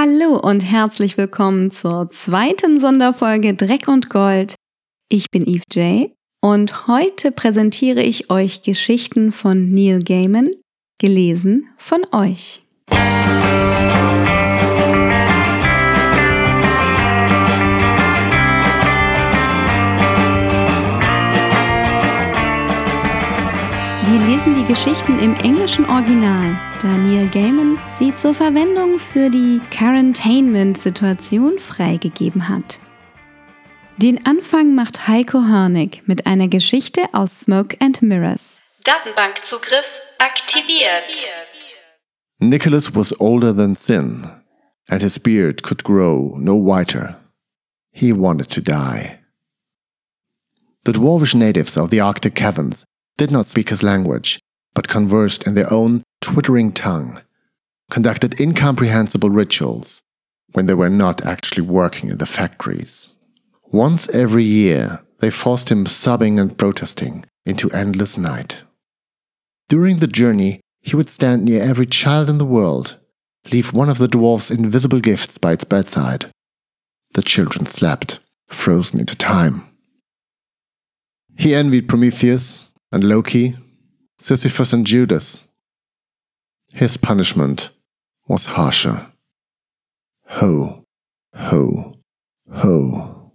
Hallo und herzlich willkommen zur zweiten Sonderfolge Dreck und Gold. Ich bin Eve J. und heute präsentiere ich euch Geschichten von Neil Gaiman, gelesen von euch. Lesen die Geschichten im englischen Original, da Neil Gaiman sie zur Verwendung für die Quarantainment-Situation freigegeben hat. Den Anfang macht Heiko Hörnig mit einer Geschichte aus Smoke and Mirrors. Datenbankzugriff aktiviert. Nicholas was older than sin, and his beard could grow no whiter. He wanted to die. The dwarvish natives of the Arctic caverns did not speak his language, but conversed in their own twittering tongue, conducted incomprehensible rituals when they were not actually working in the factories. Once every year, they forced him sobbing and protesting into endless night. During the journey, he would stand near every child in the world, leave one of the dwarf's invisible gifts by its bedside. The children slept, frozen into time. He envied Prometheus and Loki, Sisyphus and Judas. His punishment was harsher. Ho, ho, ho.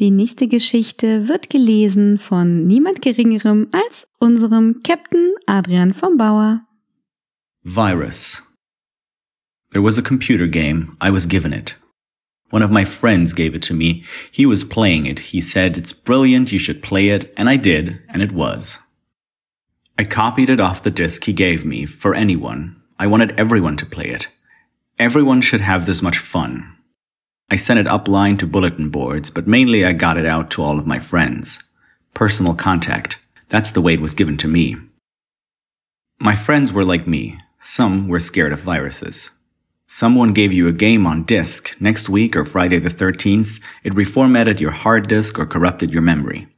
Die nächste Geschichte wird gelesen von niemand Geringerem als unserem Captain Adrian vom Bauer. Virus. There was a computer game. I was given it. One of my friends gave it to me. He was playing it. He said, it's brilliant. You should play it. And I did. And it was. I copied it off the disk he gave me for anyone. I wanted everyone to play it. Everyone should have this much fun. I sent it upline to bulletin boards, but mainly I got it out to all of my friends. Personal contact. That's the way it was given to me. My friends were like me. Some were scared of viruses. Someone gave you a game on disk. Next week or Friday the 13th, it reformatted your hard disk or corrupted your memory.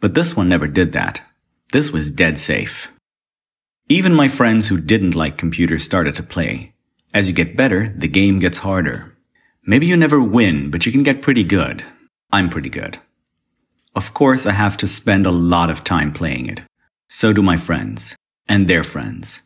But this one never did that. This was dead safe. Even my friends who didn't like computers started to play. As you get better, the game gets harder. Maybe you never win, but you can get pretty good. I'm pretty good. Of course, I have to spend a lot of time playing it. So do my friends. And their friends.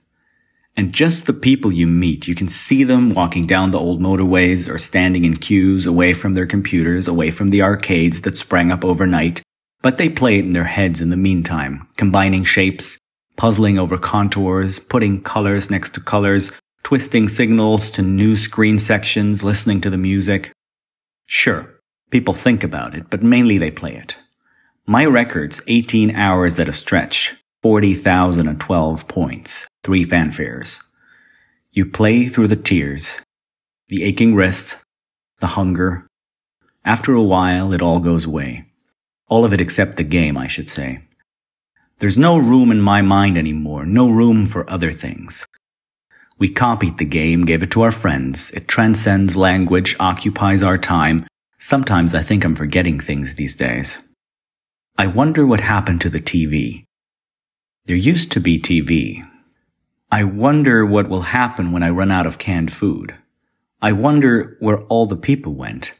And just the people you meet, you can see them walking down the old motorways or standing in queues away from their computers, away from the arcades that sprang up overnight. But they play it in their heads in the meantime, combining shapes, puzzling over contours, putting colors next to colors, twisting signals to new screen sections, listening to the music. Sure, people think about it, but mainly they play it. My record's 18 hours at a stretch, 40,012 points, three fanfares. You play through the tears, the aching wrists, the hunger. After a while, it all goes away. All of it except the game, I should say. There's no room in my mind anymore, no room for other things. We copied the game, gave it to our friends. It transcends language, occupies our time. Sometimes I think I'm forgetting things these days. I wonder what happened to the TV. There used to be TV. I wonder what will happen when I run out of canned food. I wonder where all the people went.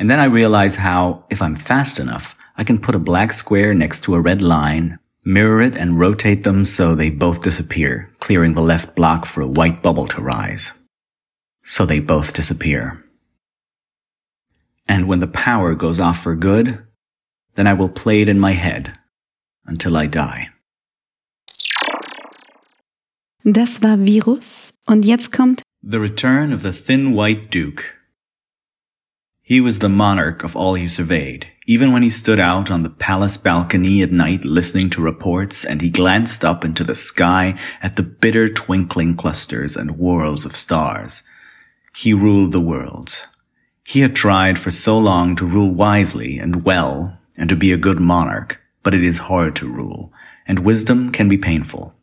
And then I realize how, if I'm fast enough, I can put a black square next to a red line, Mirror it and rotate them so they both disappear, clearing the left block for a white bubble to rise. So they both disappear. And when the power goes off for good, then I will play it in my head until I die. Das war Virus und jetzt kommt The Return of the Thin White Duke. He was the monarch of all he surveyed, even when he stood out on the palace balcony at night listening to reports and he glanced up into the sky at the bitter twinkling clusters and whorls of stars. He ruled the worlds. He had tried for so long to rule wisely and well and to be a good monarch, but it is hard to rule, and wisdom can be painful.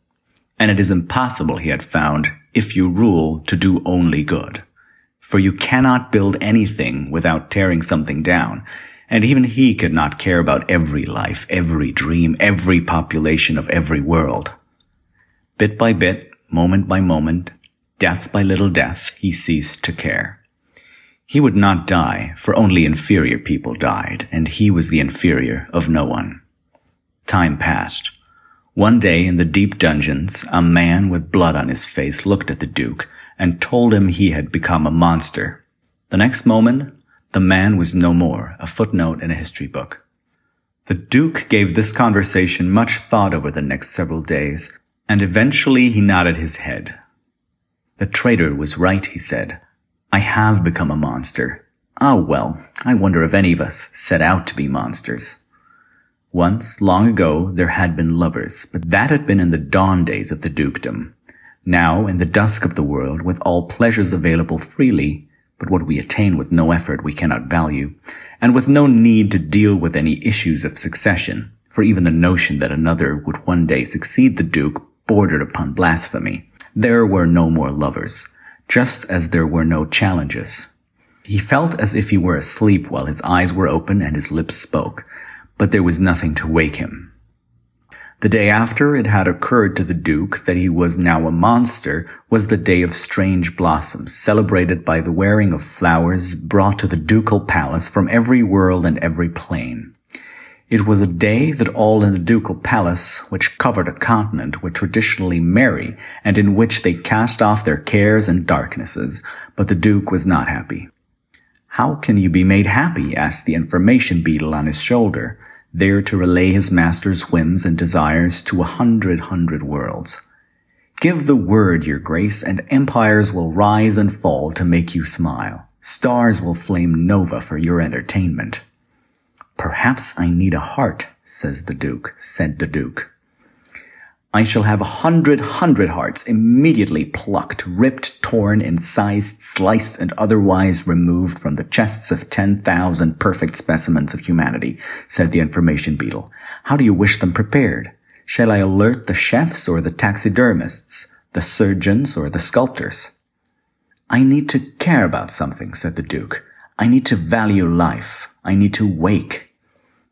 And it is impossible, he had found, if you rule, to do only good. For you cannot build anything without tearing something down, and even he could not care about every life, every dream, every population of every world. Bit by bit, moment by moment, Death by little death, he ceased to care. He would not die, for only inferior people died, and he was the inferior of no one. Time passed. One day in the deep dungeons, a man with blood on his face looked at the Duke and told him he had become a monster. The next moment, the man was no more, a footnote in a history book. The Duke gave this conversation much thought over the next several days, and eventually he nodded his head. The traitor was right, he said. I have become a monster. Ah, well, I wonder if any of us set out to be monsters. Once, long ago, there had been lovers, but that had been in the dawn days of the dukedom. Now, in the dusk of the world, with all pleasures available freely, but what we attain with no effort we cannot value, and with no need to deal with any issues of succession, for even the notion that another would one day succeed the duke bordered upon blasphemy. There were no more lovers, just as there were no challenges. He felt as if he were asleep while his eyes were open and his lips spoke, but there was nothing to wake him. The day after it had occurred to the Duke that he was now a monster was the Day of Strange Blossoms, celebrated by the wearing of flowers brought to the ducal palace from every world and every plane. It was a day that all in the ducal palace, which covered a continent, were traditionally merry, and in which they cast off their cares and darknesses, but the Duke was not happy. How can you be made happy? asked the information beetle on his shoulder there to relay his master's whims and desires to a hundred hundred worlds. Give the word, your grace, and empires will rise and fall to make you smile. Stars will flame nova for your entertainment. Perhaps I need a heart, says the Duke, said the Duke. I shall have a hundred hundred hearts immediately plucked, ripped, torn, incised, sliced, and otherwise removed from the chests of ten thousand perfect specimens of humanity, said the information beetle. How do you wish them prepared? Shall I alert the chefs or the taxidermists, the surgeons or the sculptors? I need to care about something, said the Duke. I need to value life. I need to wake.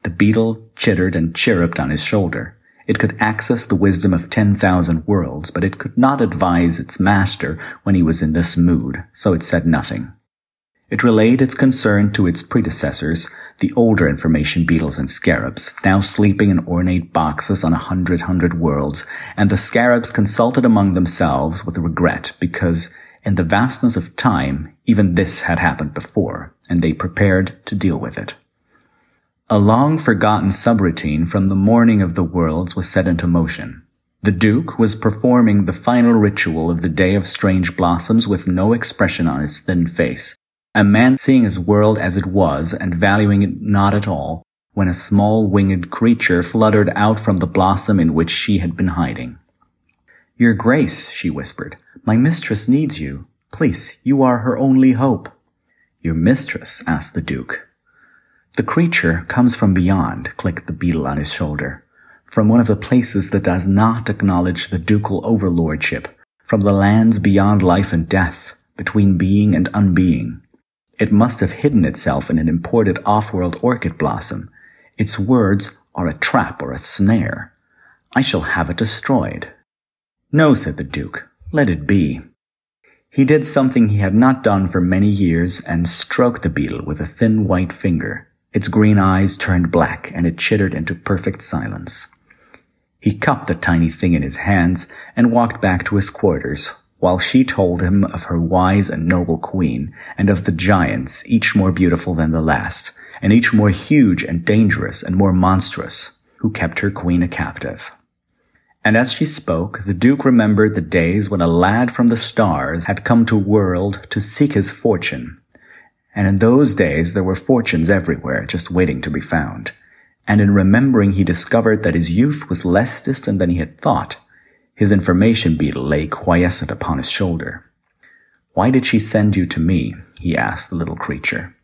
The beetle chittered and chirruped on his shoulder. It could access the wisdom of 10,000 worlds, but it could not advise its master when he was in this mood, so it said nothing. It relayed its concern to its predecessors, the older information beetles and scarabs, now sleeping in ornate boxes on a hundred hundred worlds, and the scarabs consulted among themselves with regret because in the vastness of time, even this had happened before, and they prepared to deal with it. A long forgotten subroutine from the morning of the worlds was set into motion. The Duke was performing the final ritual of the Day of Strange Blossoms with no expression on his thin face. A man seeing his world as it was and valuing it not at all, when a small winged creature fluttered out from the blossom in which she had been hiding. Your Grace, she whispered, my mistress needs you. Please, you are her only hope. Your mistress? asked the Duke. The creature comes from beyond, clicked the beetle on his shoulder. From one of the places that does not acknowledge the ducal overlordship, from the lands beyond life and death, between being and unbeing. It must have hidden itself in an imported off-world orchid blossom. Its words are a trap or a snare. I shall have it destroyed. No, said the Duke. Let it be. He did something he had not done for many years and stroked the beetle with a thin white finger. Its green eyes turned black and it chittered into perfect silence. He cupped the tiny thing in his hands and walked back to his quarters, while she told him of her wise and noble queen, and of the giants, each more beautiful than the last, and each more huge and dangerous and more monstrous, who kept her queen a captive. And as she spoke, the Duke remembered the days when a lad from the stars had come to world to seek his fortune, and in those days there were fortunes everywhere just waiting to be found. And in remembering he discovered that his youth was less distant than he had thought. His information beetle lay quiescent upon his shoulder. Why did she send you to me? he asked the little creature.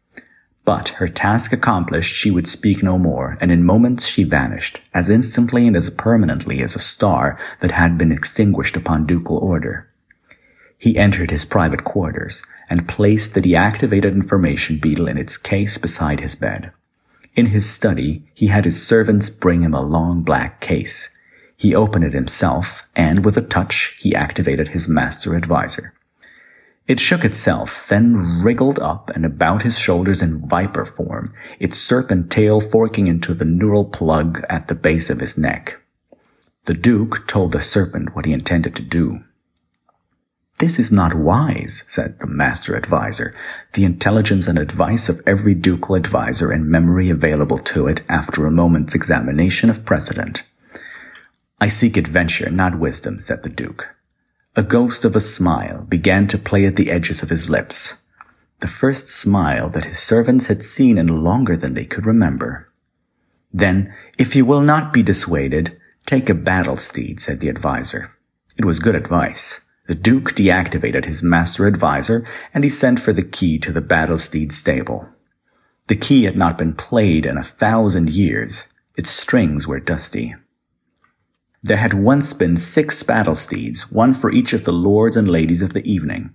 But her task accomplished, she would speak no more, and in moments she vanished, as instantly and as permanently as a star that had been extinguished upon ducal order. He entered his private quarters and placed the deactivated information beetle in its case beside his bed. In his study, he had his servants bring him a long black case. He opened it himself, and with a touch, he activated his master advisor. It shook itself, then wriggled up and about his shoulders in viper form, its serpent tail forking into the neural plug at the base of his neck. The Duke told the serpent what he intended to do. This is not wise, said the master advisor, the intelligence and advice of every ducal advisor and memory available to it after a moment's examination of precedent. I seek adventure, not wisdom, said the Duke. A ghost of a smile began to play at the edges of his lips. The first smile that his servants had seen in longer than they could remember. Then, if you will not be dissuaded, take a battle steed, said the advisor. It was good advice. The Duke deactivated his master advisor, and he sent for the key to the battle steed stable. The key had not been played in a thousand years. Its strings were dusty. There had once been six battle steeds, one for each of the lords and ladies of the evening.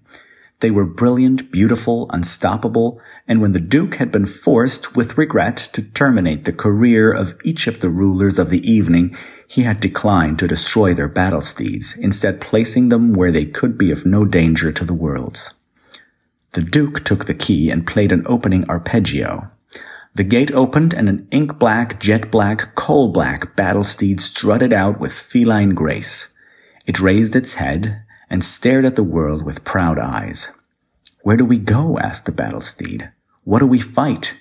They were brilliant, beautiful, unstoppable, and when the Duke had been forced, with regret, to terminate the career of each of the rulers of the evening, he had declined to destroy their battle steeds, instead placing them where they could be of no danger to the worlds. The Duke took the key and played an opening arpeggio. The gate opened and an ink black, jet black, coal black battle steed strutted out with feline grace. It raised its head and stared at the world with proud eyes. Where do we go? asked the battle steed. What do we fight?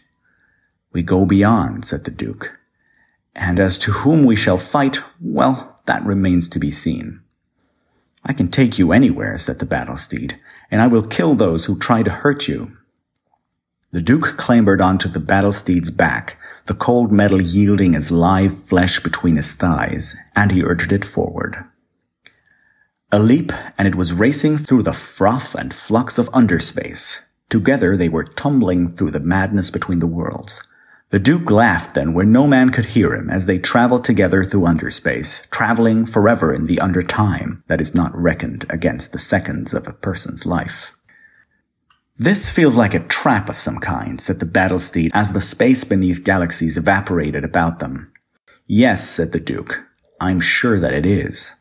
We go beyond, said the Duke. And as to whom we shall fight, well, that remains to be seen. I can take you anywhere, said the battle steed, and I will kill those who try to hurt you. The Duke clambered onto the battle steed's back, the cold metal yielding as live flesh between his thighs, and he urged it forward. A leap, and it was racing through the froth and flux of underspace. Together they were tumbling through the madness between the worlds. The Duke laughed then where no man could hear him as they traveled together through underspace, traveling forever in the undertime that is not reckoned against the seconds of a person's life. This feels like a trap of some kind, said the battle steed as the space beneath galaxies evaporated about them. Yes, said the Duke. I'm sure that it is.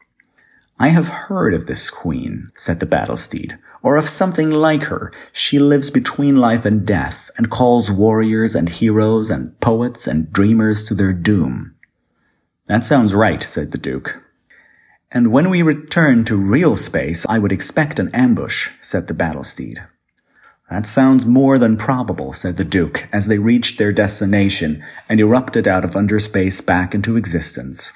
I have heard of this queen, said the battle steed, or of something like her. She lives between life and death, and calls warriors and heroes and poets and dreamers to their doom. That sounds right, said the Duke. And when we return to real space, I would expect an ambush, said the battle steed. That sounds more than probable, said the Duke, as they reached their destination and erupted out of underspace back into existence.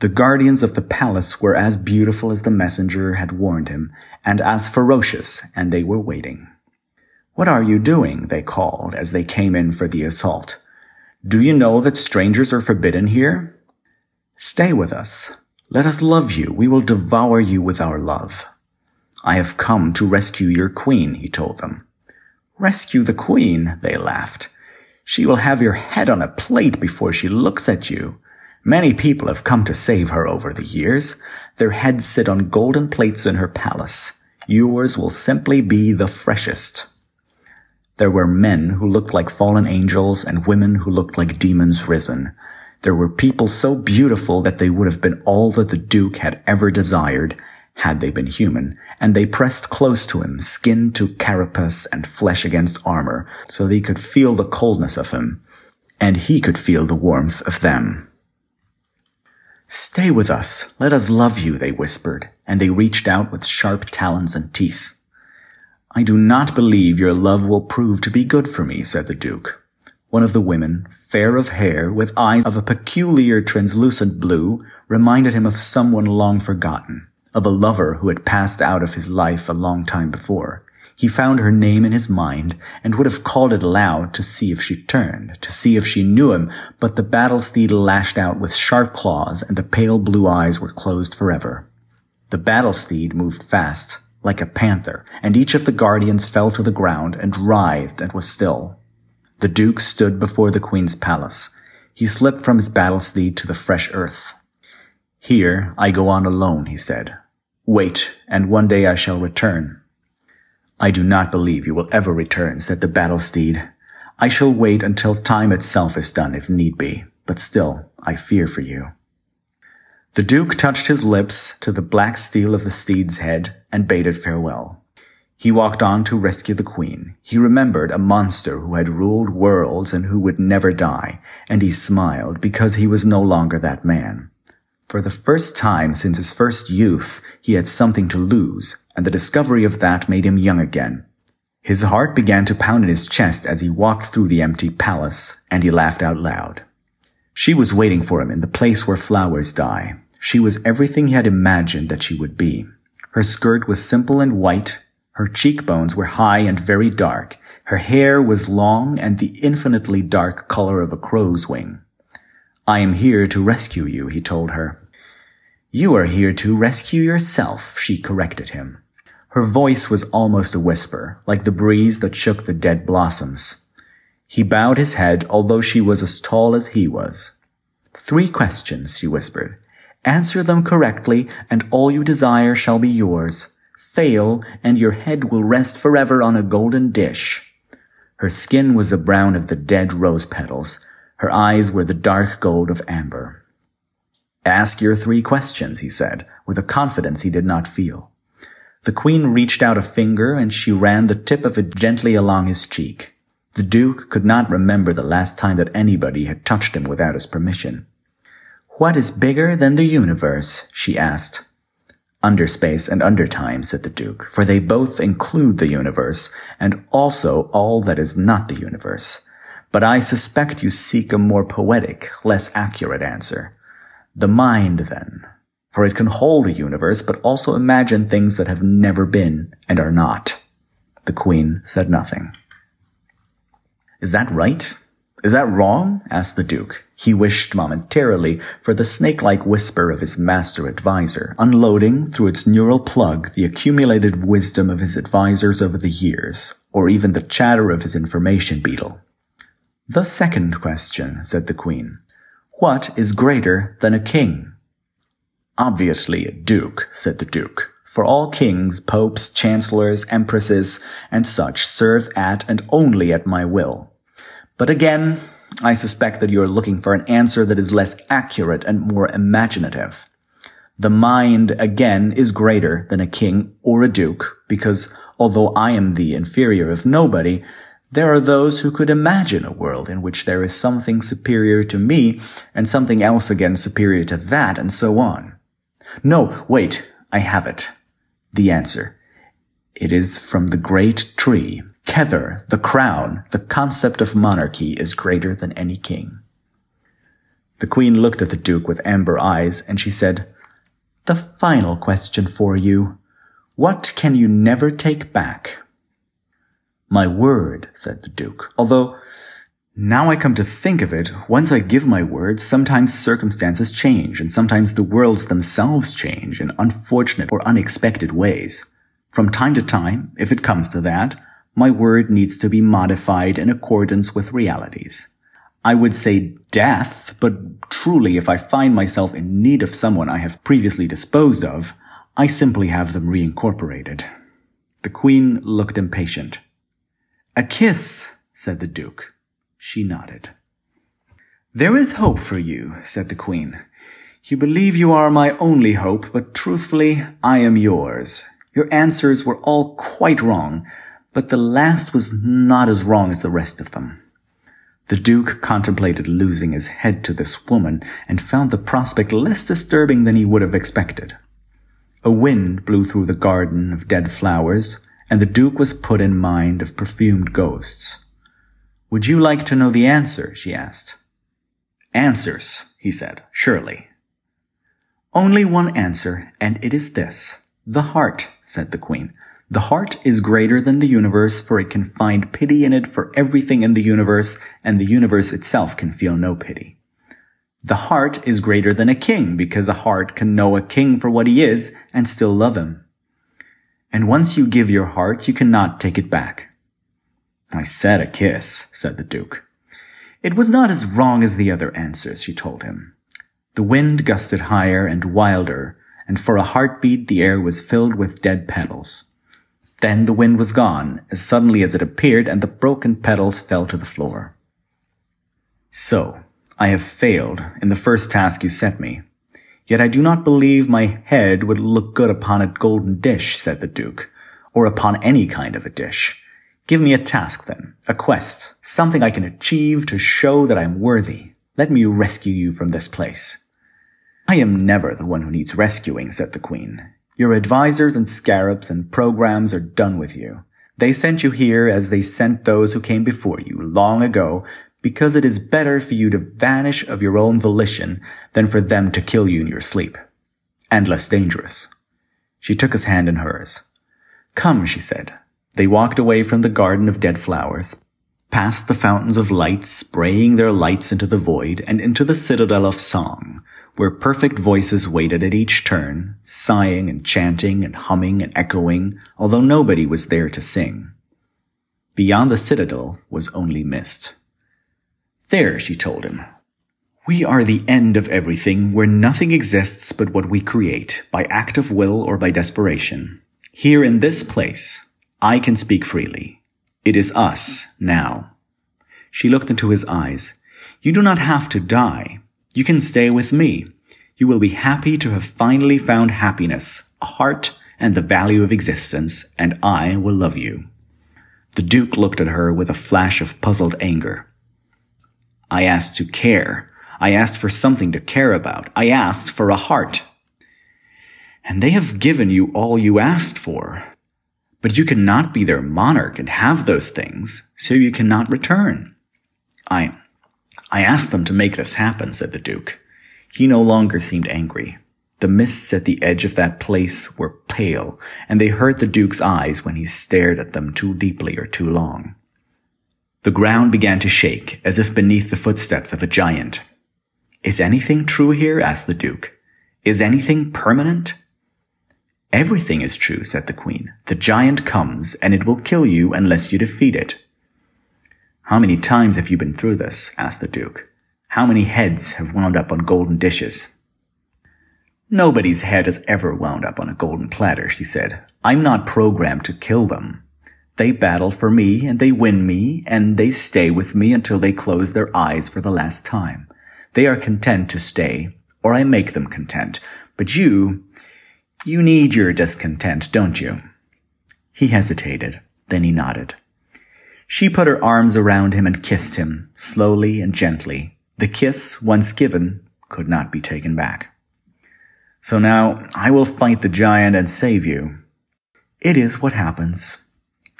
The guardians of the palace were as beautiful as the messenger had warned him, and as ferocious, and they were waiting. What are you doing? they called as they came in for the assault. Do you know that strangers are forbidden here? Stay with us. Let us love you. We will devour you with our love. I have come to rescue your queen, he told them. Rescue the queen, they laughed. She will have your head on a plate before she looks at you. Many people have come to save her over the years. Their heads sit on golden plates in her palace. Yours will simply be the freshest. There were men who looked like fallen angels and women who looked like demons risen. There were people so beautiful that they would have been all that the Duke had ever desired, had they been human, and they pressed close to him, skin to carapace and flesh against armor, so they could feel the coldness of him, and he could feel the warmth of them. Stay with us, let us love you, they whispered, and they reached out with sharp talons and teeth. I do not believe your love will prove to be good for me, said the Duke. One of the women, fair of hair, with eyes of a peculiar translucent blue, reminded him of someone long forgotten of a lover who had passed out of his life a long time before. He found her name in his mind and would have called it aloud to see if she turned, to see if she knew him, but the battle steed lashed out with sharp claws and the pale blue eyes were closed forever. The battle steed moved fast, like a panther, and each of the guardians fell to the ground and writhed and was still. The duke stood before the queen's palace. He slipped from his battle steed to the fresh earth. Here I go on alone, he said. Wait, and one day I shall return. I do not believe you will ever return, said the battle steed. I shall wait until time itself is done if need be, but still I fear for you. The Duke touched his lips to the black steel of the steed's head and bade it farewell. He walked on to rescue the queen. He remembered a monster who had ruled worlds and who would never die, and he smiled because he was no longer that man. For the first time since his first youth, he had something to lose, and the discovery of that made him young again. His heart began to pound in his chest as he walked through the empty palace, and he laughed out loud. She was waiting for him in the place where flowers die. She was everything he had imagined that she would be. Her skirt was simple and white, her cheekbones were high and very dark. Her hair was long and the infinitely dark color of a crow's wing. I am here to rescue you, he told her. You are here to rescue yourself, she corrected him. Her voice was almost a whisper, like the breeze that shook the dead blossoms. He bowed his head, although she was as tall as he was. Three questions, she whispered. Answer them correctly, and all you desire shall be yours fail, and your head will rest forever on a golden dish. Her skin was the brown of the dead rose petals. Her eyes were the dark gold of amber. Ask your three questions, he said, with a confidence he did not feel. The queen reached out a finger and she ran the tip of it gently along his cheek. The duke could not remember the last time that anybody had touched him without his permission. What is bigger than the universe? she asked. Underspace and undertime, said the Duke, for they both include the universe, and also all that is not the universe. But I suspect you seek a more poetic, less accurate answer. The mind, then, for it can hold a universe, but also imagine things that have never been and are not. The Queen said nothing. Is that right? Is that wrong? asked the Duke. He wished momentarily for the snake-like whisper of his master advisor, unloading through its neural plug the accumulated wisdom of his advisors over the years, or even the chatter of his information beetle. The second question, said the Queen. What is greater than a king? Obviously a duke, said the Duke. For all kings, popes, chancellors, empresses, and such serve at and only at my will. But again, I suspect that you are looking for an answer that is less accurate and more imaginative. The mind, again, is greater than a king or a duke, because although I am the inferior of nobody, there are those who could imagine a world in which there is something superior to me and something else again superior to that and so on. No, wait, I have it. The answer. It is from the great tree Kether, the crown, the concept of monarchy is greater than any king. The queen looked at the duke with amber eyes and she said, The final question for you. What can you never take back? My word, said the duke, although now I come to think of it, once I give my word, sometimes circumstances change, and sometimes the worlds themselves change in unfortunate or unexpected ways. From time to time, if it comes to that, my word needs to be modified in accordance with realities. I would say death, but truly if I find myself in need of someone I have previously disposed of, I simply have them reincorporated. The queen looked impatient. A kiss, said the duke. She nodded. There is hope for you, said the queen. You believe you are my only hope, but truthfully, I am yours. Your answers were all quite wrong, but the last was not as wrong as the rest of them. The Duke contemplated losing his head to this woman and found the prospect less disturbing than he would have expected. A wind blew through the garden of dead flowers, and the Duke was put in mind of perfumed ghosts. Would you like to know the answer? she asked. Answers, he said, surely. Only one answer, and it is this. The heart, said the queen. The heart is greater than the universe, for it can find pity in it for everything in the universe, and the universe itself can feel no pity. The heart is greater than a king, because a heart can know a king for what he is and still love him. And once you give your heart, you cannot take it back. I said a kiss, said the Duke. It was not as wrong as the other answers, she told him. The wind gusted higher and wilder, and for a heartbeat the air was filled with dead petals. Then the wind was gone, as suddenly as it appeared, and the broken petals fell to the floor. So, I have failed in the first task you set me. Yet I do not believe my head would look good upon a golden dish, said the Duke. or upon any kind of a dish. Give me a task then, a quest, something I can achieve to show that I'm worthy. Let me rescue you from this place. I am never the one who needs rescuing, said the queen. Your advisors and scarabs and programs are done with you. They sent you here as they sent those who came before you long ago because it is better for you to vanish of your own volition than for them to kill you in your sleep. And less dangerous. She took his hand in hers. Come, she said. They walked away from the garden of dead flowers, past the fountains of light spraying their lights into the void, and into the citadel of song, where perfect voices waited at each turn, sighing and chanting and humming and echoing, although nobody was there to sing. Beyond the citadel was only mist. There, she told him. We are the end of everything where nothing exists but what we create, by act of will or by desperation. Here in this place, I can speak freely. It is us now. She looked into his eyes. You do not have to die. You can stay with me. You will be happy to have finally found happiness, a heart, and the value of existence, and I will love you. The Duke looked at her with a flash of puzzled anger. I asked to care. I asked for something to care about. I asked for a heart. And they have given you all you asked for. But you cannot be their monarch and have those things, so you cannot return. I, I asked them to make this happen, said the Duke. He no longer seemed angry. The mists at the edge of that place were pale, and they hurt the Duke's eyes when he stared at them too deeply or too long. The ground began to shake, as if beneath the footsteps of a giant. Is anything true here? asked the Duke. Is anything permanent? Everything is true, said the queen. The giant comes, and it will kill you unless you defeat it. How many times have you been through this? asked the duke. How many heads have wound up on golden dishes? Nobody's head has ever wound up on a golden platter, she said. I'm not programmed to kill them. They battle for me, and they win me, and they stay with me until they close their eyes for the last time. They are content to stay, or I make them content. But you, you need your discontent, don't you? He hesitated. Then he nodded. She put her arms around him and kissed him, slowly and gently. The kiss, once given, could not be taken back. So now I will fight the giant and save you. It is what happens.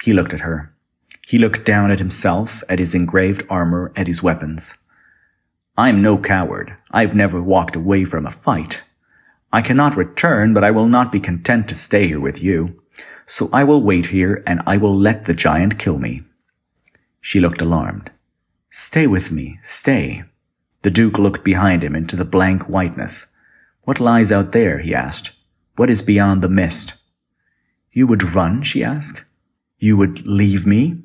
He looked at her. He looked down at himself, at his engraved armor, at his weapons. I'm no coward. I've never walked away from a fight. I cannot return, but I will not be content to stay here with you. So I will wait here and I will let the giant kill me. She looked alarmed. Stay with me, stay. The Duke looked behind him into the blank whiteness. What lies out there? he asked. What is beyond the mist? You would run? she asked. You would leave me?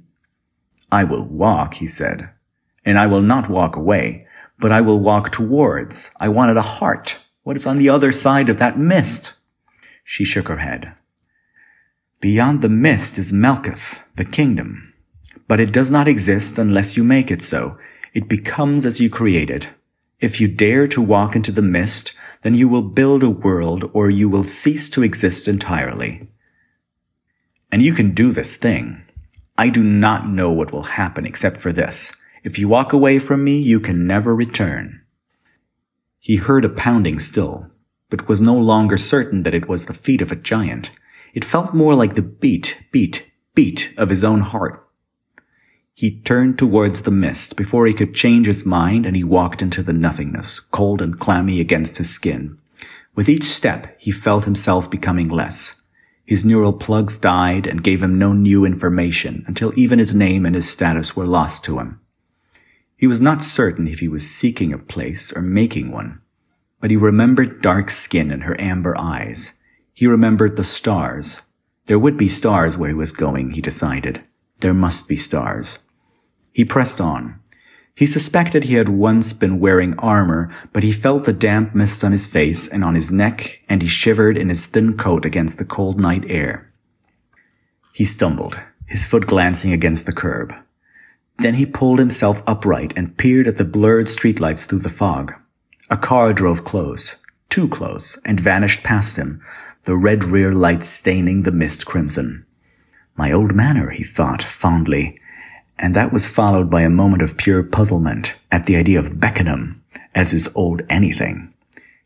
I will walk, he said. And I will not walk away, but I will walk towards. I wanted a heart. What is on the other side of that mist? She shook her head. Beyond the mist is Malkuth, the kingdom. But it does not exist unless you make it so. It becomes as you create it. If you dare to walk into the mist, then you will build a world or you will cease to exist entirely. And you can do this thing. I do not know what will happen except for this. If you walk away from me, you can never return. He heard a pounding still, but was no longer certain that it was the feet of a giant. It felt more like the beat, beat, beat of his own heart. He turned towards the mist before he could change his mind and he walked into the nothingness, cold and clammy against his skin. With each step, he felt himself becoming less. His neural plugs died and gave him no new information until even his name and his status were lost to him. He was not certain if he was seeking a place or making one, but he remembered dark skin and her amber eyes. He remembered the stars. There would be stars where he was going, he decided. There must be stars. He pressed on. He suspected he had once been wearing armor, but he felt the damp mist on his face and on his neck, and he shivered in his thin coat against the cold night air. He stumbled, his foot glancing against the curb. Then he pulled himself upright and peered at the blurred streetlights through the fog. A car drove close, too close, and vanished past him, the red rear lights staining the mist crimson. My old manor, he thought fondly, and that was followed by a moment of pure puzzlement at the idea of Beckenham as his old anything.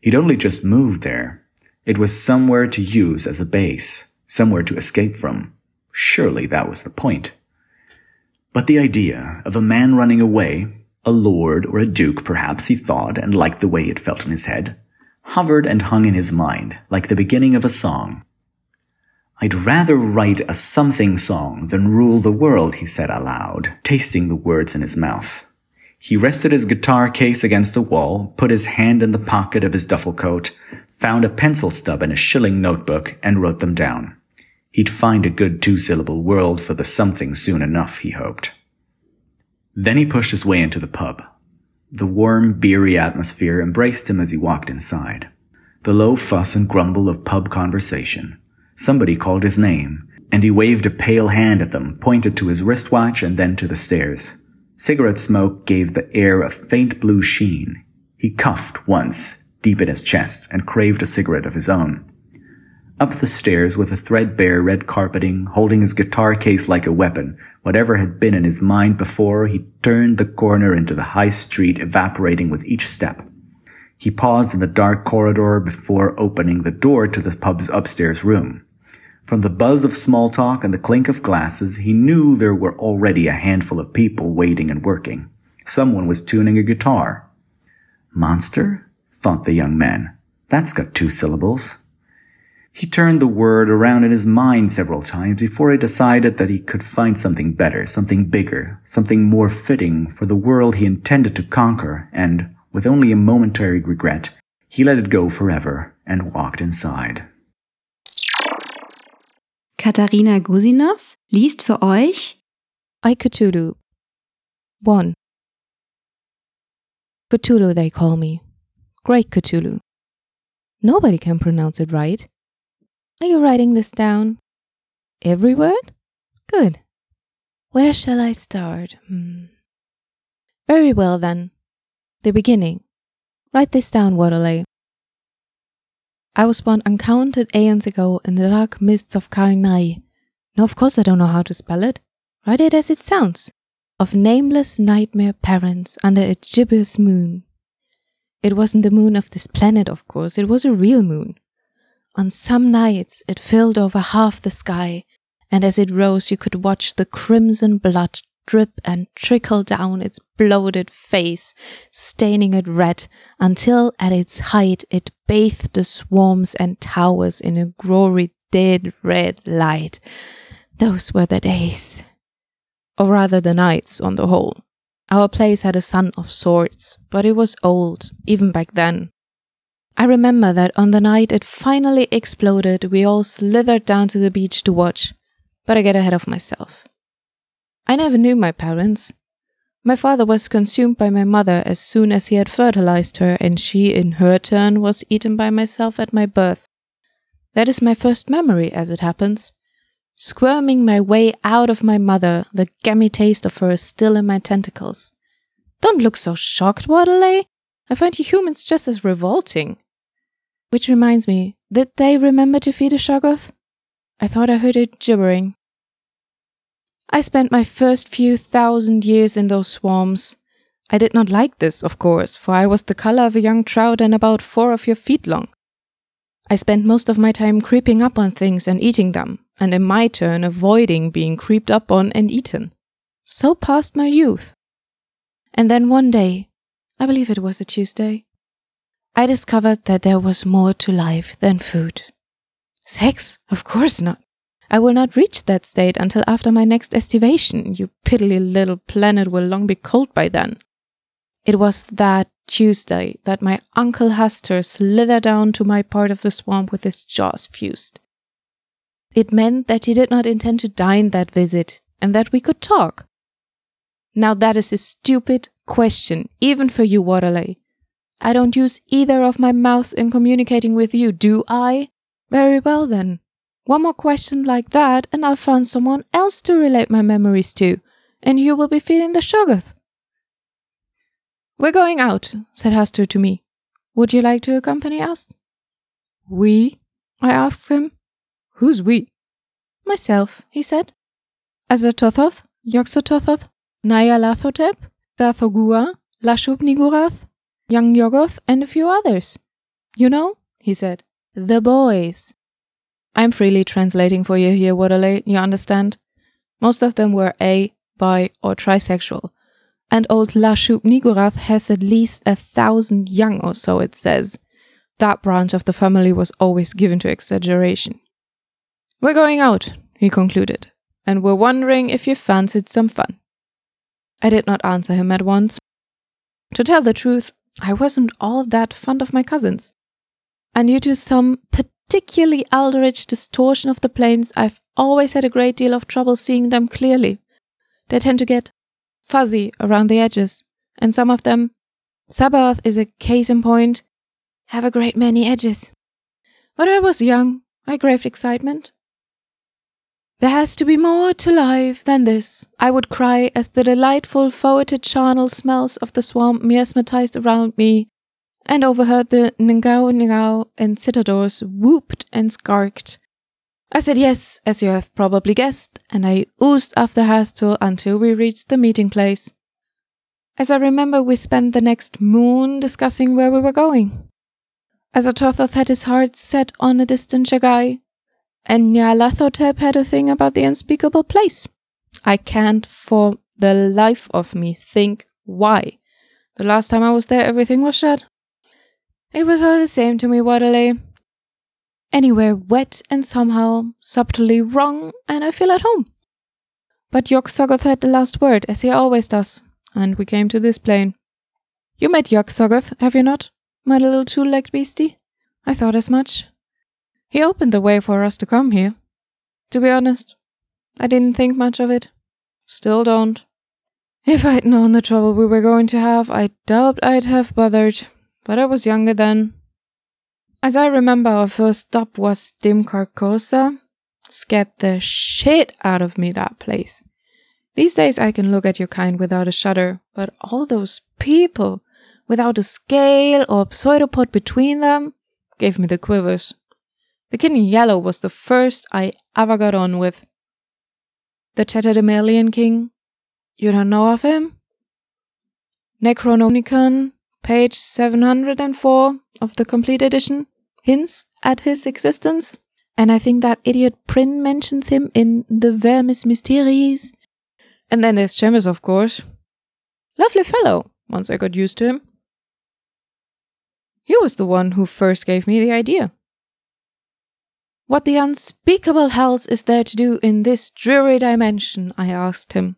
He'd only just moved there. It was somewhere to use as a base, somewhere to escape from. Surely that was the point. But the idea of a man running away, a lord or a duke perhaps he thought and liked the way it felt in his head, hovered and hung in his mind like the beginning of a song. I'd rather write a something song than rule the world, he said aloud, tasting the words in his mouth. He rested his guitar case against the wall, put his hand in the pocket of his duffel coat, found a pencil stub and a shilling notebook, and wrote them down. He'd find a good two-syllable world for the something soon enough, he hoped. Then he pushed his way into the pub. The warm, beery atmosphere embraced him as he walked inside. The low fuss and grumble of pub conversation. Somebody called his name, and he waved a pale hand at them, pointed to his wristwatch and then to the stairs. Cigarette smoke gave the air a faint blue sheen. He coughed once, deep in his chest, and craved a cigarette of his own. Up the stairs with a threadbare red carpeting, holding his guitar case like a weapon, whatever had been in his mind before, he turned the corner into the high street, evaporating with each step. He paused in the dark corridor before opening the door to the pub's upstairs room. From the buzz of small talk and the clink of glasses, he knew there were already a handful of people waiting and working. Someone was tuning a guitar. Monster? thought the young man. That's got two syllables. He turned the word around in his mind several times before he decided that he could find something better, something bigger, something more fitting for the world he intended to conquer, and, with only a momentary regret, he let it go forever and walked inside. Katharina Gusinovs liest für euch I Cthulhu. 1. Cthulhu, they call me. Great Cthulhu. Nobody can pronounce it right. Are you writing this down? Every word? Good. Where shall I start? Hmm. Very well then. The beginning. Write this down, Whateley. I was born uncounted aeons ago in the dark mists of Kainai. Now, of course, I don't know how to spell it. Write it as it sounds. Of nameless nightmare parents under a gibbous moon. It wasn't the moon of this planet, of course, it was a real moon. On some nights it filled over half the sky, and as it rose you could watch the crimson blood drip and trickle down its bloated face, staining it red, until at its height it bathed the swarms and towers in a gory dead red light. Those were the days. Or rather the nights on the whole. Our place had a sun of sorts, but it was old, even back then. I remember that on the night it finally exploded, we all slithered down to the beach to watch, but I get ahead of myself. I never knew my parents. My father was consumed by my mother as soon as he had fertilized her, and she, in her turn, was eaten by myself at my birth. That is my first memory, as it happens. Squirming my way out of my mother, the gammy taste of her is still in my tentacles. Don't look so shocked, Whateley. I find you humans just as revolting. Which reminds me, did they remember to feed a Shoggoth? I thought I heard it gibbering. I spent my first few thousand years in those swarms. I did not like this, of course, for I was the color of a young trout and about four of your feet long. I spent most of my time creeping up on things and eating them, and in my turn avoiding being creeped up on and eaten. So passed my youth. And then one day, I believe it was a Tuesday, I discovered that there was more to life than food. Sex? Of course not. I will not reach that state until after my next estivation. You piddly little planet will long be cold by then. It was that Tuesday that my Uncle Hastur slithered down to my part of the swamp with his jaws fused. It meant that he did not intend to dine that visit and that we could talk. Now that is a stupid question, even for you, Whateley. I don't use either of my mouths in communicating with you, do I? Very well then. One more question like that, and I'll find someone else to relate my memories to, and you will be feeling the Shoggoth. We're going out, said Hastur to me. Would you like to accompany us? We? I asked him. Who's we? Myself, he said. Azathoth, Yog-Sothoth, Nyarlathotep, Tsathoggua, Lashub-Niggurath, Young Yuggoth, and a few others. You know, he said, the boys. I'm freely translating for you here, Whateley, you understand? Most of them were a, bi, or trisexual. And old Lashub-Niggurath has at least a thousand young or so, it says. That branch of the family was always given to exaggeration. We're going out, he concluded, and we're wondering if you fancied some fun. I did not answer him at once. To tell the truth, I wasn't all that fond of my cousins. And due to some particularly eldritch distortion of the planes, I've always had a great deal of trouble seeing them clearly. They tend to get fuzzy around the edges, and some of them, Sabaoth is a case in point, have a great many edges. When I was young, I craved excitement. There has to be more to life than this, I would cry as the delightful foetid charnel smells of the swamp miasmatized around me, and overheard the Ngao Ngao and citadors whooped and skarked. I said yes, as you have probably guessed, and I oozed after Hastur until we reached the meeting place. As I remember, we spent the next moon discussing where we were going. Azathoth had his heart set on a distant Shaggai, and Nyarlathotep had a thing about the unspeakable place. I can't for the life of me think why. The last time I was there, everything was shut. It was all the same to me, Whateley. Anywhere wet and somehow subtly wrong, and I feel at home. But Yog-Sothoth had the last word, as he always does, and we came to this plain. You met Yog-Sothoth, have you not, my little two-legged beastie? I thought as much. He opened the way for us to come here. To be honest, I didn't think much of it. Still don't. If I'd known the trouble we were going to have, I doubt I'd have bothered, but I was younger then. As I remember, our first stop was Dim Carcosa. Scared the shit out of me, that place. These days I can look at your kind without a shudder, but all those people, without a scale or pseudopod between them, gave me the quivers. The kid in yellow was the first I ever got on with. The Tatterdemalion King. You don't know of him? Necronomicon, page 704 of the complete edition, hints at his existence. And I think that idiot Prinn mentions him in the Vermis Mysteriis. And then there's Chemis, of course. Lovely fellow, once I got used to him. He was the one who first gave me the idea. What the unspeakable hells is there to do in this dreary dimension? I asked him.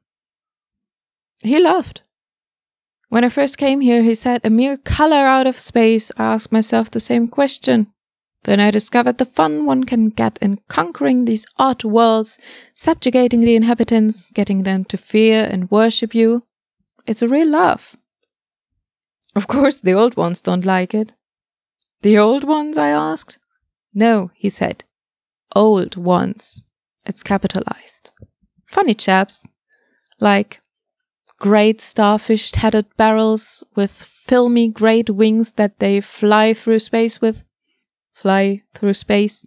He laughed. When I first came here, he said, a mere color out of space. I asked myself the same question. Then I discovered the fun one can get in conquering these odd worlds, subjugating the inhabitants, getting them to fear and worship you. It's a real love. Of course, the old ones don't like it. The old ones? I asked. No, he said old ones. It's capitalized. Funny chaps. Like great starfish headed barrels with filmy great wings that they fly through space with. Fly through space.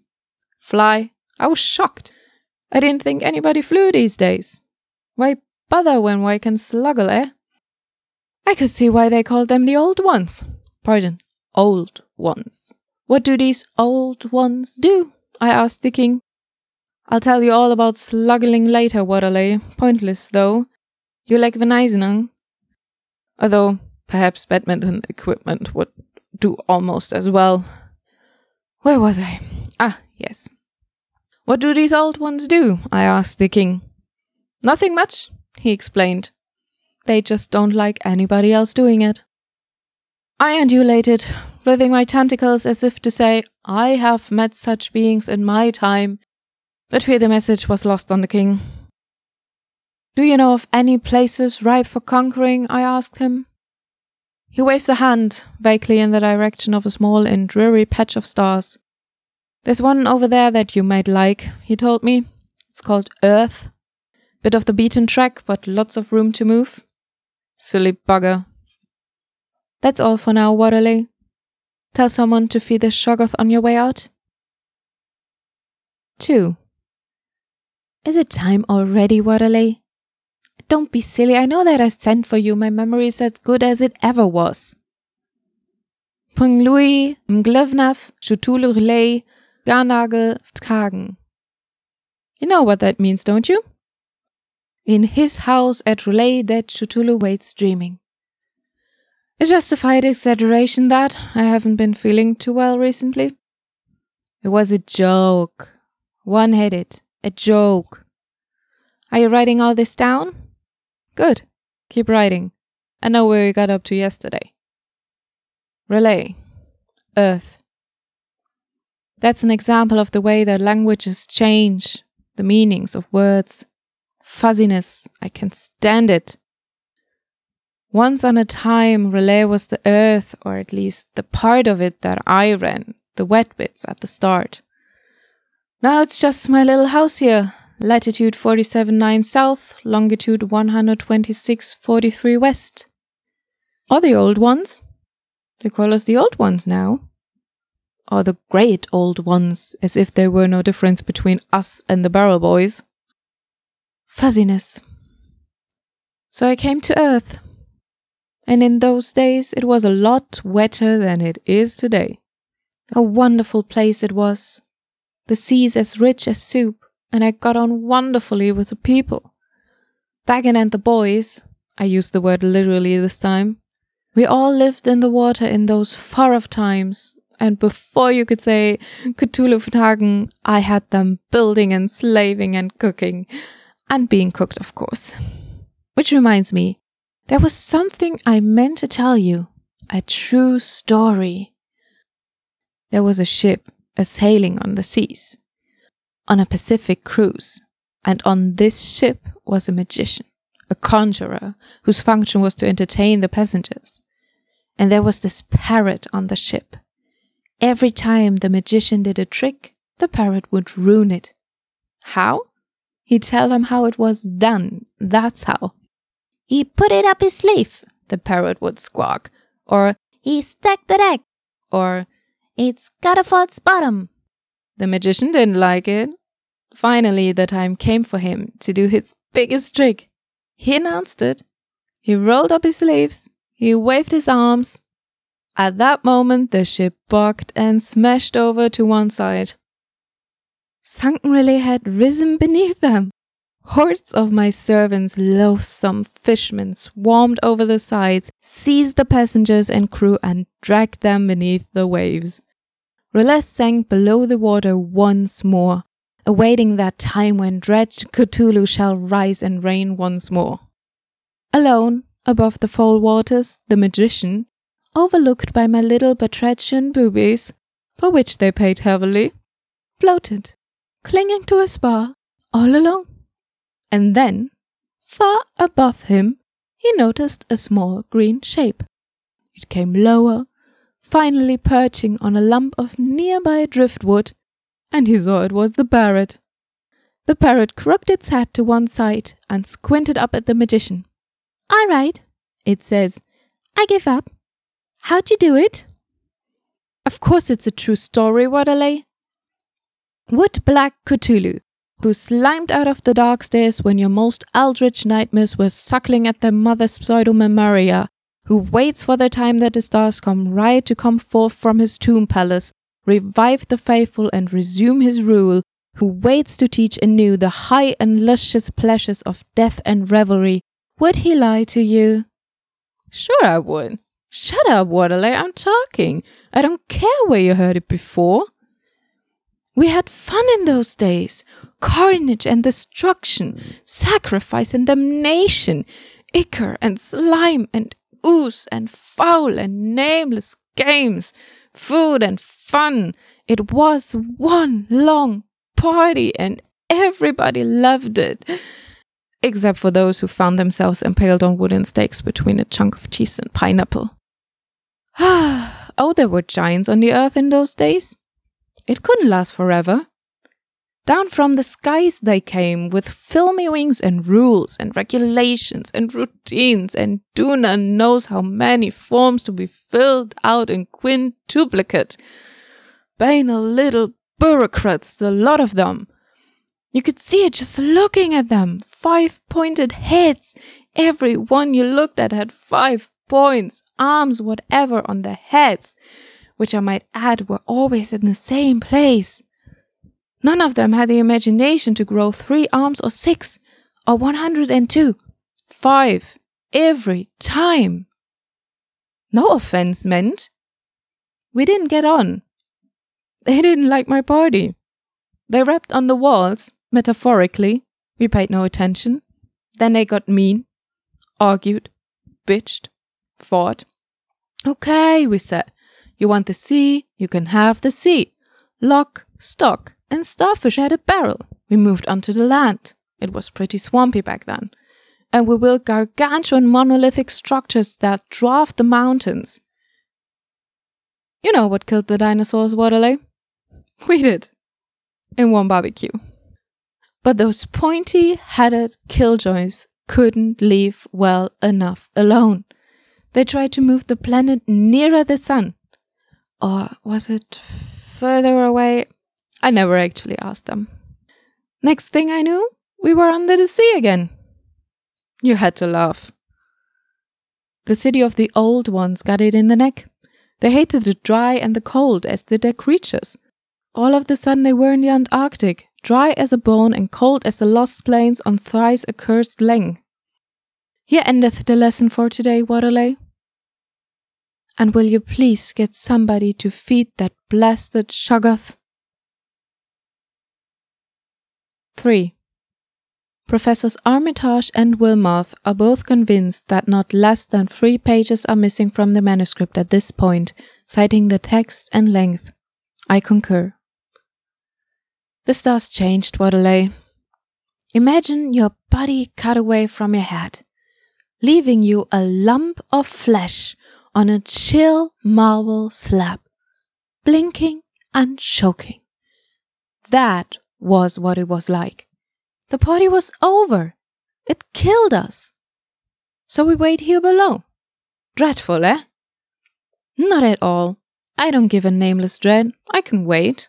Fly. I was shocked. I didn't think anybody flew these days. Why bother when I can sluggle, eh? I could see why they called them the old ones. Pardon, old ones. What do these old ones do? I asked the king. I'll tell you all about sluggling later, Whateley. Pointless, though. You like Venaisenung? Although, perhaps badminton equipment would do almost as well. Where was I? Ah, yes. What do these old ones do? I asked the king. Nothing much, he explained. They just don't like anybody else doing it. I undulated, writhing my tentacles as if to say, I have met such beings in my time, but fear the message was lost on the king. Do you know of any places ripe for conquering? I asked him. He waved a hand vaguely in the direction of a small and dreary patch of stars. There's one over there that you might like, he told me. It's called Earth. Bit of the beaten track, but lots of room to move. Silly bugger, that's all for now, Whateley. Tell someone to feed the Shoggoth on your way out. 2. Is it time already, Whateley? Don't be silly. I know that I sent for you. My memory is as good as it ever was. Pung Louis, Mglw'nafh, Cthulhu R'lyeh, Wgah'nagl, Fhtagn. You know what that means, don't you? In his house at R'lyeh that Cthulhu waits dreaming. A justified exaggeration that I haven't been feeling too well recently. It was a joke. One headed. A joke. Are you writing all this down? Good. Keep writing. I know where you got up to yesterday. R'lyeh. Earth. That's an example of the way that languages change the meanings of words. Fuzziness. I can stand it. Once on a time, R'lyeh was the earth, or at least the part of it that I ran, the wet bits at the start. Now it's just my little house here, latitude 47.9 south, longitude 126.43 west. Are the old ones. They call us the old ones now. Or the great old ones, as if there were no difference between us and the barrel boys. Fuzziness. So I came to Earth. And in those days it was a lot wetter than it is today. A wonderful place it was. The seas as rich as soup, and I got on wonderfully with the people. Dagon and the boys, I use the word literally this time, we all lived in the water in those far off times, and before you could say Cthulhu fhtagn, I had them building and slaving and cooking, and being cooked, of course. Which reminds me, there was something I meant to tell you, a true story. There was a ship a sailing on the seas on a Pacific cruise, and on this ship was a magician, a conjurer, whose function was to entertain the passengers. And there was this parrot on the ship. Every time the magician did a trick, the parrot would ruin it. How? He'd tell them how it was done. That's how. He put it up his sleeve, the parrot would squawk. Or he stacked the deck. Or it's got a false bottom. The magician didn't like it. Finally, the time came for him to do his biggest trick. He announced it. He rolled up his sleeves. He waved his arms. At that moment, the ship bucked and smashed over to one side. Sunken R'lyeh had risen beneath them. Hordes of my servants, loathsome fishmen, swarmed over the sides, seized the passengers and crew, and dragged them beneath the waves. R'lyeh sank below the water once more, awaiting that time when dread Cthulhu shall rise and reign once more. Alone, above the foul waters, the magician, overlooked by my little batrachian boobies, for which they paid heavily, floated, clinging to a spar, all alone. And then, far above him, he noticed a small green shape. It came lower finally perching on a lump of nearby driftwood, and he saw it was the parrot. The parrot crooked its head to one side and squinted up at the magician. All right, it says. I give up. How'd you do it? Of course, it's a true story, Whateley. Wood Black Cthulhu, who slimed out of the dark stairs when your most eldritch nightmares were suckling at their mother's pseudomemoria, who waits for the time that the stars come right to come forth from his tomb palace, revive the faithful, and resume his rule, who waits to teach anew the high and luscious pleasures of death and revelry, would he lie to you? Sure, I would. Shut up, Whateley, I'm talking. I don't care where you heard it before. We had fun in those days carnage and destruction, sacrifice and damnation, ichor and slime and ooze and foul and nameless games, food and fun. It was one long party and everybody loved it. Except for those who found themselves impaled on wooden stakes between a chunk of cheese and pineapple. oh, there were giants on the earth in those days. It couldn't last forever. Down from the skies they came with filmy wings and rules and regulations and routines, and Duna knows how many forms to be filled out in quintuplicate. Banal little bureaucrats, the lot of them. You could see it just looking at them. Five pointed heads. Every one you looked at had five points, arms, whatever on their heads, which I might add were always in the same place. None of them had the imagination to grow three arms or six or 102. Five every time. No offense meant. We didn't get on. They didn't like my party. They rapped on the walls, metaphorically. We paid no attention. Then they got mean, argued, bitched, fought. Okay, we said. You want the sea? You can have the sea. Lock, stock, and starfish had a barrel. We moved onto the land. It was pretty swampy back then. And we built gargantuan monolithic structures that dwarfed the mountains. You know what killed the dinosaurs, Whateley? We did. In one barbecue. But those pointy headed killjoys couldn't leave well enough alone. They tried to move the planet nearer the sun. Or was it further away? I never actually asked them. Next thing I knew, we were under the sea again. You had to laugh. The city of the old ones got it in the neck. They hated the dry and the cold as did their creatures. All of the sudden they were in the Antarctic, dry as a bone and cold as the lost plains on thrice accursed Leng. Here endeth the lesson for today, Whateley. And will you please get somebody to feed that blasted Shoggoth? 3. Professors Armitage and Wilmoth are both convinced that not less than three pages are missing from the manuscript at this point, citing the text and length. I concur. The stars changed, Whateley. Imagine your body cut away from your head, leaving you a lump of flesh on a chill marble slab, blinking and choking. That was what it was like. The party was over. It killed us. So we wait here below. Dreadful, eh? Not at all. I don't give a nameless dread. I can wait.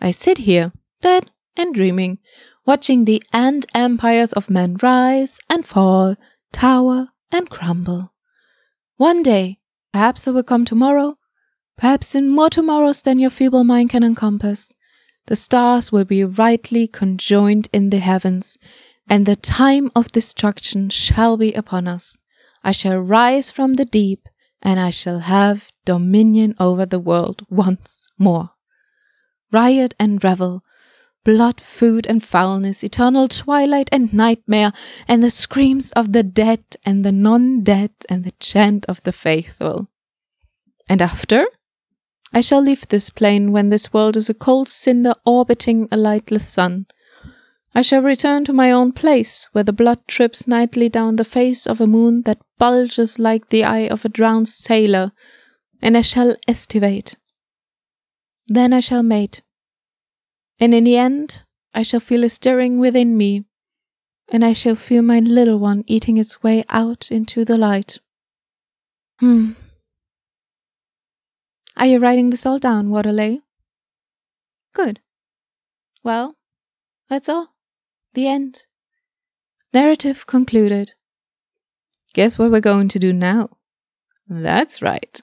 I sit here, dead and dreaming, watching the ant empires of men rise and fall, tower and crumble. One day, perhaps it will come tomorrow, perhaps in more tomorrows than your feeble mind can encompass. The stars will be rightly conjoined in the heavens, and the time of destruction shall be upon us. I shall rise from the deep, and I shall have dominion over the world once more. Riot and revel, blood, food, and foulness, eternal twilight and nightmare, and the screams of the dead and the non dead, and the chant of the faithful. And after? I shall leave this plane when this world is a cold cinder orbiting a lightless sun. I shall return to my own place, where the blood trips nightly down the face of a moon that bulges like the eye of a drowned sailor, and I shall estivate. Then I shall mate. And in the end, I shall feel a stirring within me, and I shall feel my little one eating its way out into the light. Hmm. Are you writing this all down, Whateley? Good. Well, that's all. The end. Narrative concluded. Guess what we're going to do now? That's right.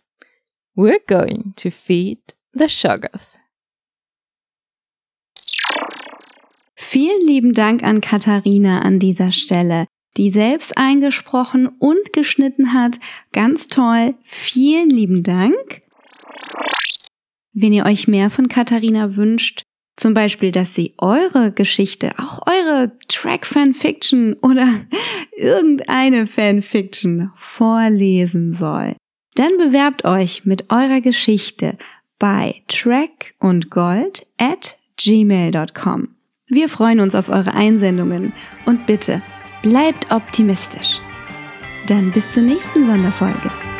We're going to feed the Shoggoth. Vielen lieben Dank an Katharina an dieser Stelle, die selbst eingesprochen und geschnitten hat. Ganz toll. Vielen lieben Dank. Wenn ihr euch mehr von Katharina wünscht, zum Beispiel, dass sie eure Geschichte, auch eure Track-Fanfiction oder irgendeine Fanfiction vorlesen soll, dann bewerbt euch mit eurer Geschichte bei track und gold at gmail.com. Wir freuen uns auf eure Einsendungen und bitte bleibt optimistisch. Dann bis zur nächsten Sonderfolge.